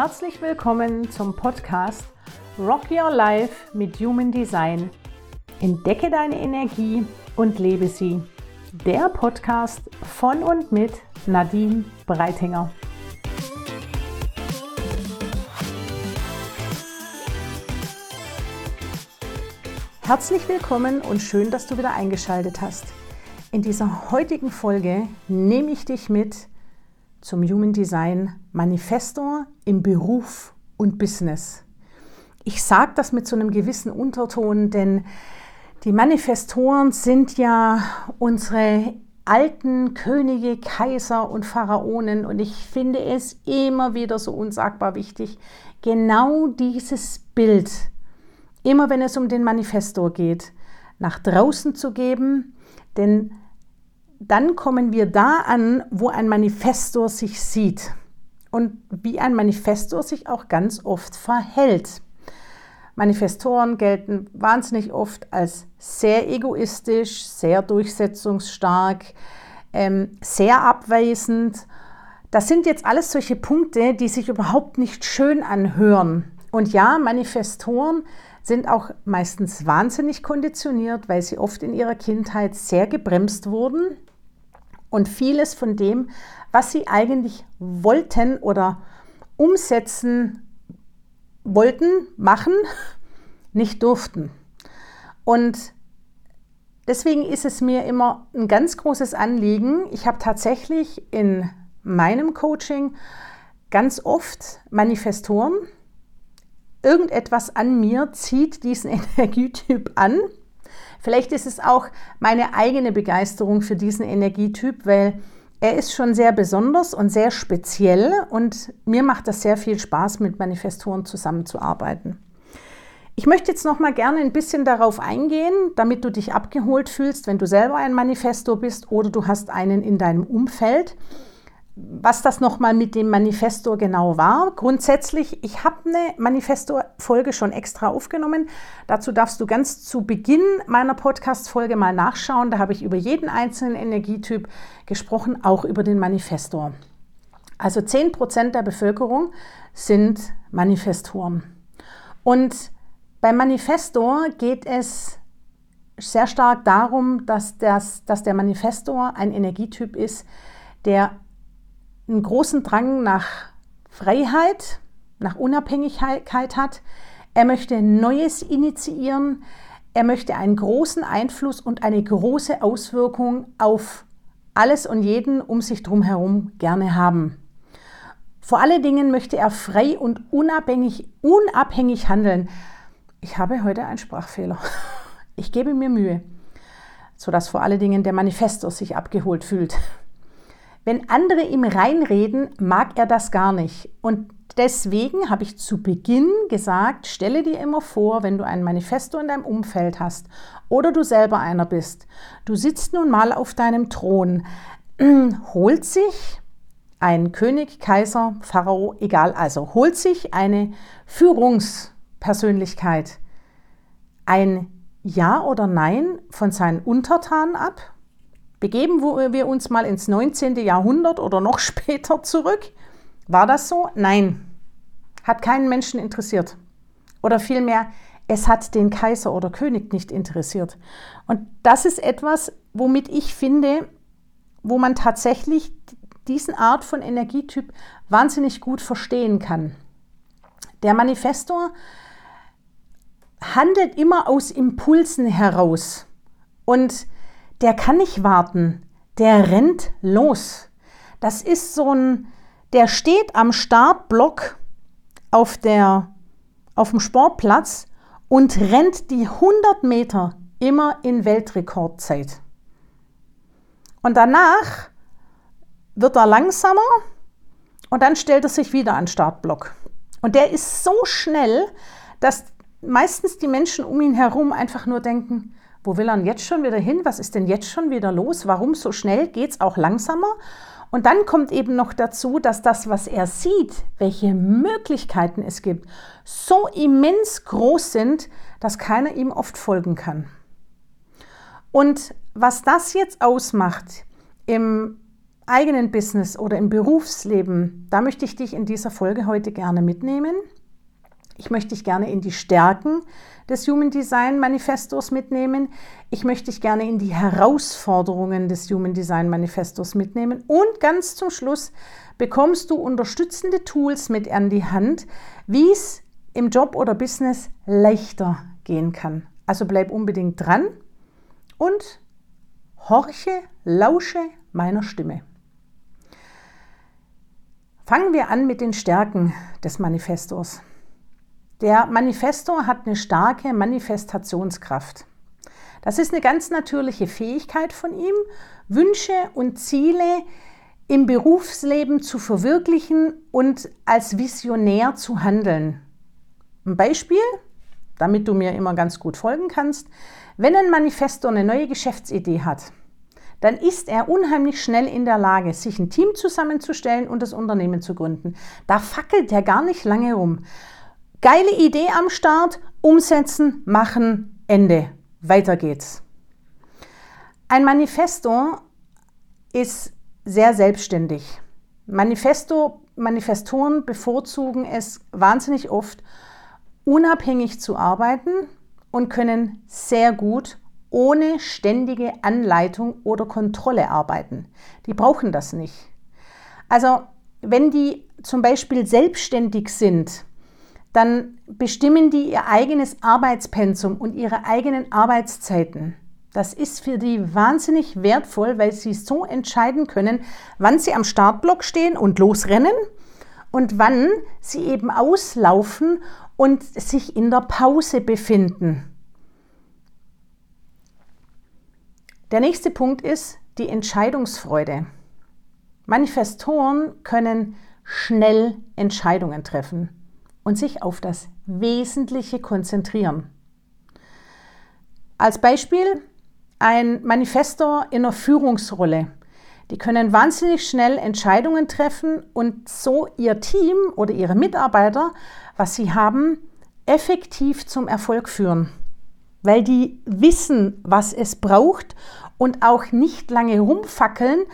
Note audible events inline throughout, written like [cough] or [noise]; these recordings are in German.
Herzlich willkommen zum Podcast Rock Your Life mit Human Design. Entdecke deine Energie und lebe sie. Der Podcast von und mit Nadine Breitinger. Herzlich willkommen und schön, dass du wieder eingeschaltet hast. In dieser heutigen Folge nehme ich dich mit zum Human Design Manifesto im Beruf und Business. Ich sage das mit so einem gewissen Unterton, denn die Manifestoren sind ja unsere alten Könige, Kaiser und Pharaonen und ich finde es immer wieder so unsagbar wichtig, genau dieses Bild, immer wenn es um den Manifestor geht, nach draußen zu geben, denn dann kommen wir da an, wo ein Manifestor sich sieht und wie ein Manifestor sich auch ganz oft verhält. Manifestoren gelten wahnsinnig oft als sehr egoistisch, sehr durchsetzungsstark, ähm, sehr abweisend. Das sind jetzt alles solche Punkte, die sich überhaupt nicht schön anhören. Und ja, Manifestoren sind auch meistens wahnsinnig konditioniert, weil sie oft in ihrer Kindheit sehr gebremst wurden und vieles von dem, was sie eigentlich wollten oder umsetzen wollten, machen, [laughs] nicht durften. Und deswegen ist es mir immer ein ganz großes Anliegen. Ich habe tatsächlich in meinem Coaching ganz oft Manifestoren. Irgendetwas an mir zieht diesen [laughs] Energietyp an Vielleicht ist es auch meine eigene Begeisterung für diesen Energietyp, weil er ist schon sehr besonders und sehr speziell und mir macht das sehr viel Spaß, mit Manifestoren zusammenzuarbeiten. Ich möchte jetzt noch mal gerne ein bisschen darauf eingehen, damit du dich abgeholt fühlst, wenn du selber ein Manifestor bist oder du hast einen in deinem Umfeld was das nochmal mit dem Manifesto genau war. Grundsätzlich, ich habe eine Manifesto-Folge schon extra aufgenommen. Dazu darfst du ganz zu Beginn meiner Podcast-Folge mal nachschauen. Da habe ich über jeden einzelnen Energietyp gesprochen, auch über den Manifestor. Also 10% der Bevölkerung sind Manifestoren. Und beim Manifestor geht es sehr stark darum, dass, das, dass der Manifestor ein Energietyp ist, der einen großen Drang nach Freiheit, nach Unabhängigkeit hat. Er möchte Neues initiieren. Er möchte einen großen Einfluss und eine große Auswirkung auf alles und jeden um sich herum gerne haben. Vor allen Dingen möchte er frei und unabhängig, unabhängig handeln. Ich habe heute einen Sprachfehler. [laughs] Ich gebe mir Mühe, sodass vor allen Dingen der Manifestor sich abgeholt fühlt. Wenn andere ihm reinreden, mag er das gar nicht. Und deswegen habe ich zu Beginn gesagt, stelle dir immer vor, wenn du ein Manifesto in deinem Umfeld hast oder du selber einer bist, du sitzt nun mal auf deinem Thron, [clears throat] holt sich ein König, Kaiser, Pharao, egal, also holt sich eine Führungspersönlichkeit. Ein Ja oder Nein von seinen Untertanen ab Begeben wir uns mal ins 19. Jahrhundert oder noch [laughs] später zurück. War das so? Nein. Hat keinen Menschen interessiert. Oder vielmehr, es hat den Kaiser oder König nicht interessiert. Und das ist etwas, womit ich finde, wo man tatsächlich diesen Art von Energietyp wahnsinnig gut verstehen kann. Der Manifestor handelt immer aus Impulsen heraus. Und der kann nicht warten, der rennt los. Das ist so ein, der steht am Startblock auf, der, auf dem Sportplatz und rennt die 100 Meter immer in Weltrekordzeit. Und danach wird er langsamer und dann stellt er sich wieder an den Startblock. Und der ist so schnell, dass meistens die Menschen um ihn herum einfach nur denken, wo will er jetzt schon wieder hin? Was ist denn jetzt schon wieder los? Warum so schnell? Geht es auch langsamer? Und dann kommt eben noch dazu, dass das, was er sieht, welche Möglichkeiten es gibt, so immens groß sind, dass keiner ihm oft folgen kann. Und was das jetzt ausmacht im eigenen Business oder im Berufsleben, da möchte ich dich in dieser Folge heute gerne mitnehmen. Ich möchte dich gerne in die Stärken des Human Design Manifestos mitnehmen. Ich möchte dich gerne in die Herausforderungen des Human Design Manifestos mitnehmen. Und ganz zum Schluss bekommst du unterstützende Tools mit an die Hand, wie es im Job oder Business leichter gehen kann. Also bleib unbedingt dran und horche, lausche meiner Stimme. Fangen wir an mit den Stärken des Manifestos. Der Manifesto hat eine starke Manifestationskraft. Das ist eine ganz natürliche Fähigkeit von ihm, Wünsche und Ziele im Berufsleben zu verwirklichen und als Visionär zu handeln. Ein Beispiel, damit du mir immer ganz gut folgen kannst. Wenn ein Manifesto eine neue Geschäftsidee hat, dann ist er unheimlich schnell in der Lage, sich ein Team zusammenzustellen und das Unternehmen zu gründen. Da fackelt er gar nicht lange rum. Geile Idee am Start, umsetzen, machen, Ende. Weiter geht's. Ein Manifesto ist sehr selbstständig. Manifesto, Manifestoren bevorzugen es wahnsinnig oft, unabhängig zu arbeiten und können sehr gut ohne ständige Anleitung oder Kontrolle arbeiten. Die brauchen das nicht. Also wenn die zum Beispiel selbstständig sind, dann bestimmen die ihr eigenes Arbeitspensum und ihre eigenen Arbeitszeiten. Das ist für die wahnsinnig wertvoll, weil sie so entscheiden können, wann sie am Startblock stehen und losrennen und wann sie eben auslaufen und sich in der Pause befinden. Der nächste Punkt ist die Entscheidungsfreude. Manifestoren können schnell Entscheidungen treffen und sich auf das Wesentliche konzentrieren. Als Beispiel ein Manifestor in einer Führungsrolle. Die können wahnsinnig schnell Entscheidungen treffen und so ihr Team oder ihre Mitarbeiter was sie haben, effektiv zum Erfolg führen, weil die wissen, was es braucht und auch nicht lange rumfackeln,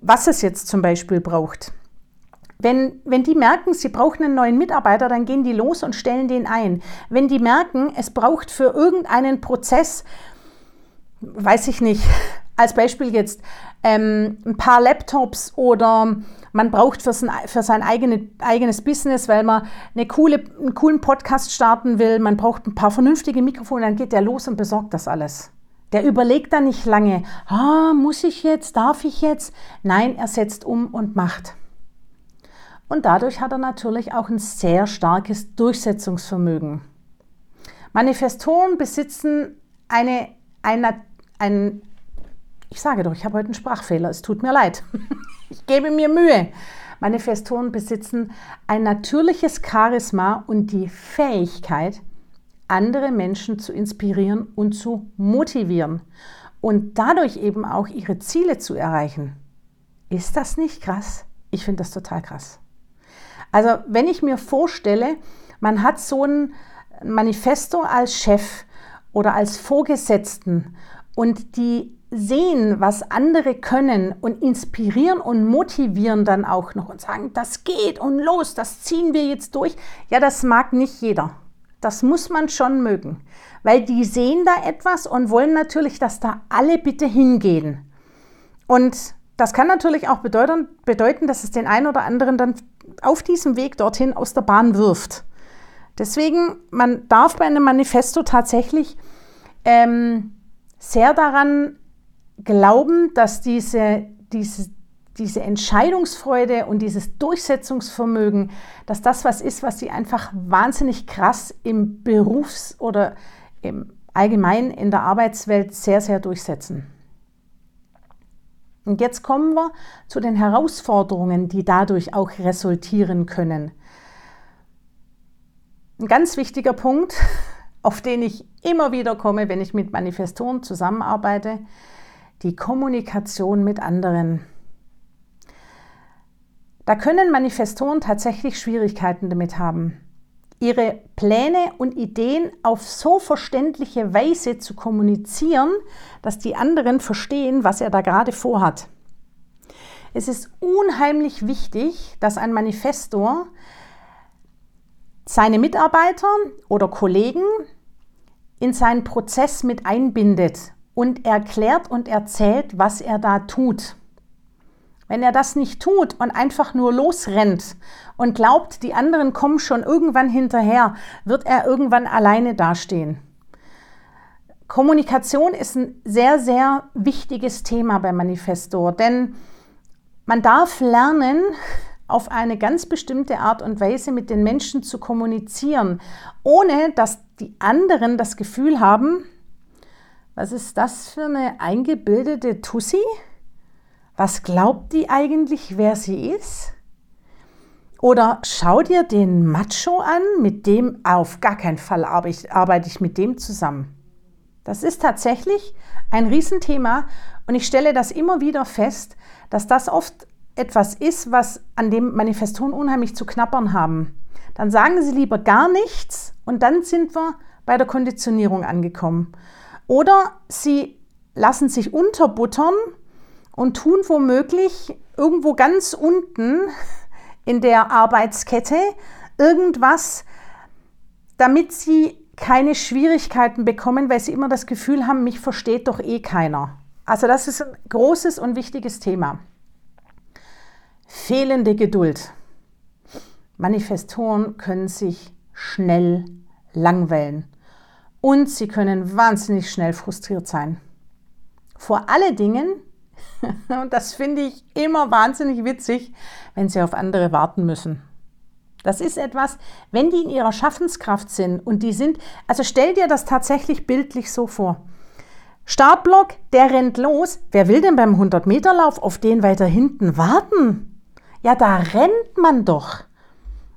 was es jetzt zum Beispiel braucht. Wenn, wenn die merken, sie brauchen einen neuen Mitarbeiter, dann gehen die los und stellen den ein. Wenn die merken, es braucht für irgendeinen Prozess, weiß ich nicht, [laughs] als Beispiel jetzt ähm, ein paar Laptops oder man braucht für sein, für sein eigene, eigenes Business, weil man eine coole, einen coolen Podcast starten will, man braucht ein paar vernünftige Mikrofone, dann geht der los und besorgt das alles. Der überlegt dann nicht lange, ah, muss ich jetzt, darf ich jetzt? Nein, er setzt um und macht. Und dadurch hat er natürlich auch ein sehr starkes Durchsetzungsvermögen. Manifestoren besitzen eine, eine, ein, ich sage doch, ich habe heute einen Sprachfehler, es tut mir leid. [laughs] ich gebe mir Mühe. Manifestoren besitzen ein natürliches Charisma und die Fähigkeit, andere Menschen zu inspirieren und zu motivieren und dadurch eben auch ihre Ziele zu erreichen. Ist das nicht krass? Ich finde das total krass. Also wenn ich mir vorstelle, man hat so ein Manifesto als Chef oder als Vorgesetzten und die sehen, was andere können und inspirieren und motivieren dann auch noch und sagen, das geht und los, das ziehen wir jetzt durch. Ja, das mag nicht jeder. Das muss man schon mögen, weil die sehen da etwas und wollen natürlich, dass da alle bitte hingehen. Und das kann natürlich auch bedeuten, dass es den einen oder anderen dann auf diesem Weg dorthin aus der Bahn wirft. Deswegen, man darf bei einem Manifesto tatsächlich ähm, sehr daran glauben, dass diese, diese, diese Entscheidungsfreude und dieses Durchsetzungsvermögen, dass das was ist, was sie einfach wahnsinnig krass im Berufs- oder im allgemein in der Arbeitswelt sehr, sehr durchsetzen. Und jetzt kommen wir zu den Herausforderungen, die dadurch auch resultieren können. Ein ganz wichtiger Punkt, [laughs] auf den ich immer wieder komme, wenn ich mit Manifestoren zusammenarbeite, die Kommunikation mit anderen. Da können Manifestoren tatsächlich Schwierigkeiten damit haben, ihre Pläne und Ideen auf so verständliche Weise zu kommunizieren, dass die anderen verstehen, was er da gerade vorhat. Es ist unheimlich wichtig, dass ein Manifestor seine Mitarbeiter oder Kollegen in seinen Prozess mit einbindet und erklärt und erzählt, was er da tut. Wenn er das nicht tut und einfach nur losrennt und glaubt, die anderen kommen schon irgendwann hinterher, wird er irgendwann alleine dastehen. Kommunikation ist ein sehr, sehr wichtiges Thema bei Manifestor, denn man darf lernen, auf eine ganz bestimmte Art und Weise mit den Menschen zu kommunizieren, ohne dass die anderen das Gefühl haben, was ist das für eine eingebildete Tussi? Was glaubt die eigentlich, wer sie ist? Oder schau dir den Macho an, mit dem auf gar keinen Fall arbeite ich mit dem zusammen. Das ist tatsächlich ein Riesenthema und ich stelle das immer wieder fest, dass das oft etwas ist, was an dem Manifestoren unheimlich zu knappern haben. Dann sagen sie lieber gar nichts und dann sind wir bei der Konditionierung angekommen. Oder sie lassen sich unterbuttern und tun womöglich irgendwo ganz unten in der Arbeitskette irgendwas, damit sie keine Schwierigkeiten bekommen, weil sie immer das Gefühl haben, mich versteht doch eh keiner. Also das ist ein großes und wichtiges Thema. Fehlende Geduld. Manifestoren können sich schnell langweilen und sie können wahnsinnig schnell frustriert sein. Vor allen Dingen, [laughs] und das finde ich immer wahnsinnig witzig, wenn sie auf andere warten müssen. Das ist etwas, wenn die in ihrer Schaffenskraft sind und die sind, also stell dir das tatsächlich bildlich so vor. Startblock, der rennt los. Wer will denn beim 100-Meter-Lauf auf den weiter hinten warten? Ja, da rennt man doch.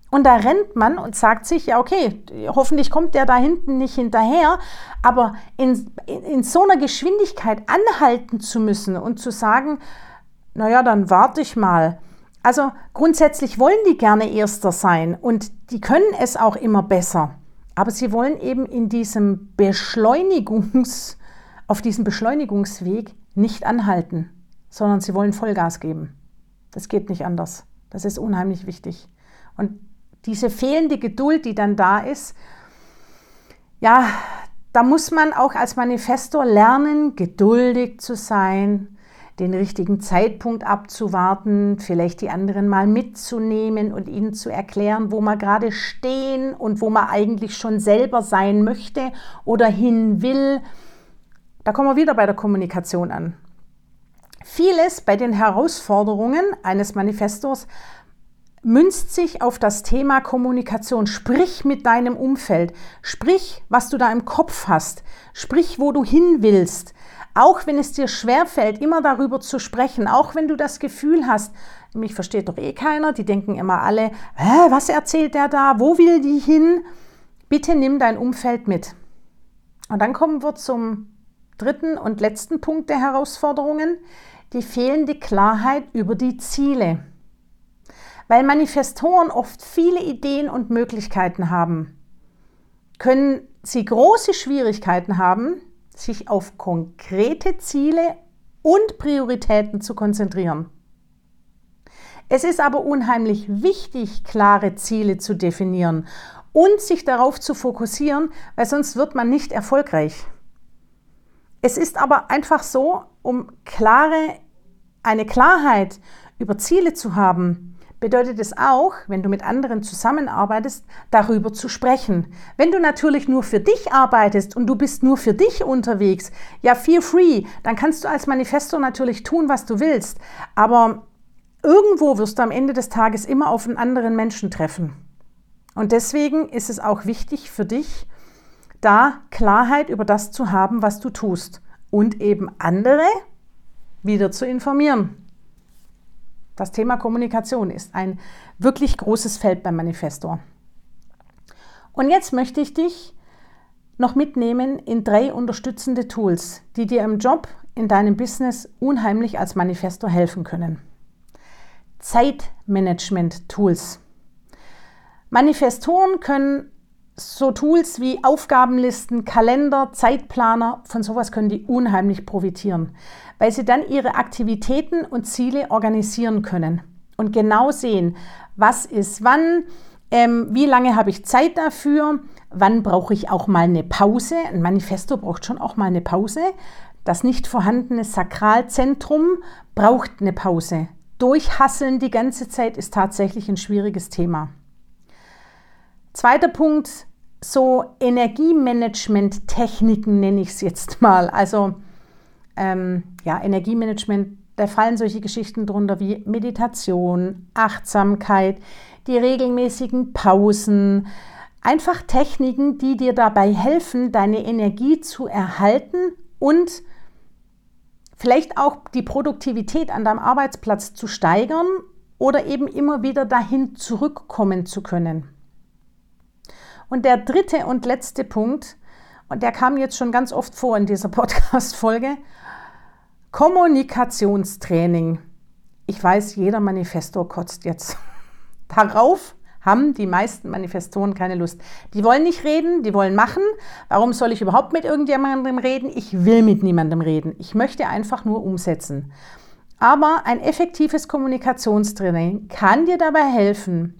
Und da rennt man und sagt sich, ja, okay, hoffentlich kommt der da hinten nicht hinterher, aber in, in, in so einer Geschwindigkeit anhalten zu müssen und zu sagen, naja, dann warte ich mal also grundsätzlich wollen die gerne Erster sein und die können es auch immer besser. Aber sie wollen eben in diesem Beschleunigungs, auf diesem Beschleunigungsweg nicht anhalten, sondern sie wollen Vollgas geben. Das geht nicht anders. Das ist unheimlich wichtig. Und diese fehlende Geduld, die dann da ist, ja, da muss man auch als Manifestor lernen, geduldig zu sein, den richtigen Zeitpunkt abzuwarten, vielleicht die anderen mal mitzunehmen und ihnen zu erklären, wo wir gerade stehen und wo man eigentlich schon selber sein möchte oder hin will. Da kommen wir wieder bei der Kommunikation an. Vieles bei den Herausforderungen eines Manifestors münzt sich auf das Thema Kommunikation. Sprich mit deinem Umfeld. Sprich, was du da im Kopf hast. Sprich, wo du hin willst. Auch wenn es dir schwerfällt, immer darüber zu sprechen, auch wenn du das Gefühl hast, mich versteht doch eh keiner, die denken immer alle, was erzählt der da, wo will die hin? Bitte nimm dein Umfeld mit. Und dann kommen wir zum dritten und letzten Punkt der Herausforderungen, die fehlende Klarheit über die Ziele. Weil Manifestoren oft viele Ideen und Möglichkeiten haben, können sie große Schwierigkeiten haben, sich auf konkrete Ziele und Prioritäten zu konzentrieren. Es ist aber unheimlich wichtig, klare Ziele zu definieren und sich darauf zu fokussieren, weil sonst wird man nicht erfolgreich. Es ist aber einfach so, um klare, eine Klarheit über Ziele zu haben, bedeutet es auch, wenn du mit anderen zusammenarbeitest, darüber zu sprechen. Wenn du natürlich nur für dich arbeitest und du bist nur für dich unterwegs, ja, feel free, dann kannst du als Manifesto natürlich tun, was du willst. Aber irgendwo wirst du am Ende des Tages immer auf einen anderen Menschen treffen. Und deswegen ist es auch wichtig für dich, da Klarheit über das zu haben, was du tust und eben andere wieder zu informieren. Das Thema Kommunikation ist ein wirklich großes Feld beim Manifestor. Und jetzt möchte ich dich noch mitnehmen in drei unterstützende Tools, die dir im Job, in deinem Business unheimlich als Manifestor helfen können. Zeitmanagement-Tools. Manifestoren können so Tools wie Aufgabenlisten, Kalender, Zeitplaner, von sowas können die unheimlich profitieren, weil sie dann ihre Aktivitäten und Ziele organisieren können und genau sehen, was ist wann, ähm, wie lange habe ich Zeit dafür, wann brauche ich auch mal eine Pause. Ein Manifesto braucht schon auch mal eine Pause. Das nicht vorhandene Sakralzentrum braucht eine Pause. Durchhasseln die ganze Zeit ist tatsächlich ein schwieriges Thema. Zweiter Punkt, so Energiemanagement-Techniken nenne ich es jetzt mal. Also ähm, ja, Energiemanagement, da fallen solche Geschichten drunter wie Meditation, Achtsamkeit, die regelmäßigen Pausen, einfach Techniken, die dir dabei helfen, deine Energie zu erhalten und vielleicht auch die Produktivität an deinem Arbeitsplatz zu steigern oder eben immer wieder dahin zurückkommen zu können. Und der dritte und letzte Punkt, und der kam jetzt schon ganz oft vor in dieser [laughs] Podcast-Folge, Kommunikationstraining. Ich weiß, jeder Manifestor kotzt jetzt. [laughs] Darauf haben die meisten Manifestoren keine Lust. Die wollen nicht reden, die wollen machen. Warum soll ich überhaupt mit irgendjemandem reden? Ich will mit niemandem reden. Ich möchte einfach nur umsetzen. Aber ein effektives Kommunikationstraining kann dir dabei helfen,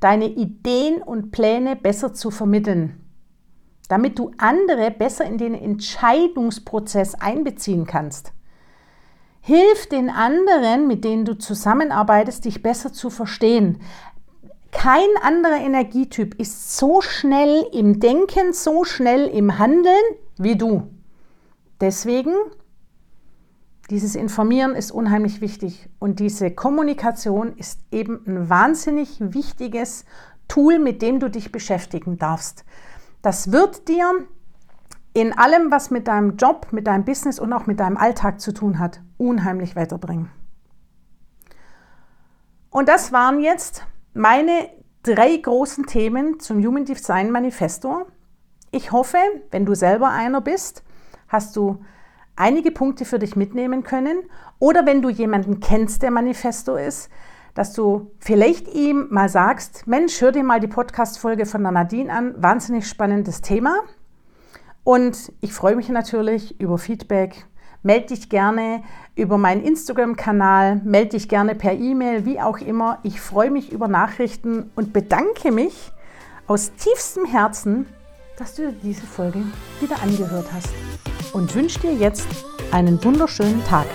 deine Ideen und Pläne besser zu vermitteln, damit du andere besser in den Entscheidungsprozess einbeziehen kannst. Hilf den anderen, mit denen du zusammenarbeitest, dich besser zu verstehen. Kein anderer Energietyp ist so schnell im Denken, so schnell im Handeln wie du. Deswegen dieses Informieren ist unheimlich wichtig und diese Kommunikation ist eben ein wahnsinnig wichtiges Tool, mit dem du dich beschäftigen darfst. Das wird dir in allem, was mit deinem Job, mit deinem Business und auch mit deinem Alltag zu tun hat, unheimlich weiterbringen. Und das waren jetzt meine drei großen Themen zum Human Design Manifesto. Ich hoffe, wenn du selber einer bist, hast du einige Punkte für dich mitnehmen können. Oder wenn du jemanden kennst, der Manifesto ist, dass du vielleicht ihm mal sagst, Mensch, hör dir mal die Podcast-Folge von der Nadine an, wahnsinnig spannendes Thema. Und ich freue mich natürlich über Feedback. Melde dich gerne über meinen Instagram-Kanal, melde dich gerne per E-Mail, wie auch immer. Ich freue mich über Nachrichten und bedanke mich aus tiefstem Herzen, dass du diese Folge wieder angehört hast und wünsche dir jetzt einen wunderschönen Tag.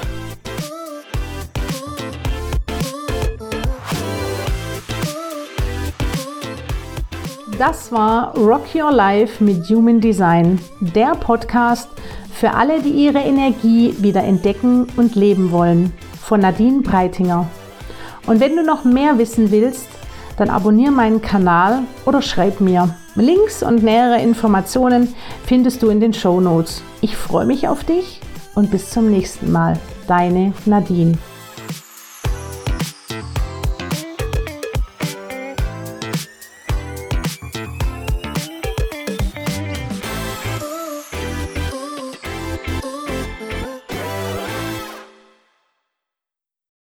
Das war Rock Your Life mit Human Design, der Podcast für alle, die ihre Energie wieder entdecken und leben wollen, von Nadine Breitinger. Und wenn du noch mehr wissen willst, dann abonniere meinen Kanal oder schreib mir. Links und nähere Informationen findest du in den Show Notes. Ich freue mich auf dich und bis zum nächsten Mal. Deine Nadine.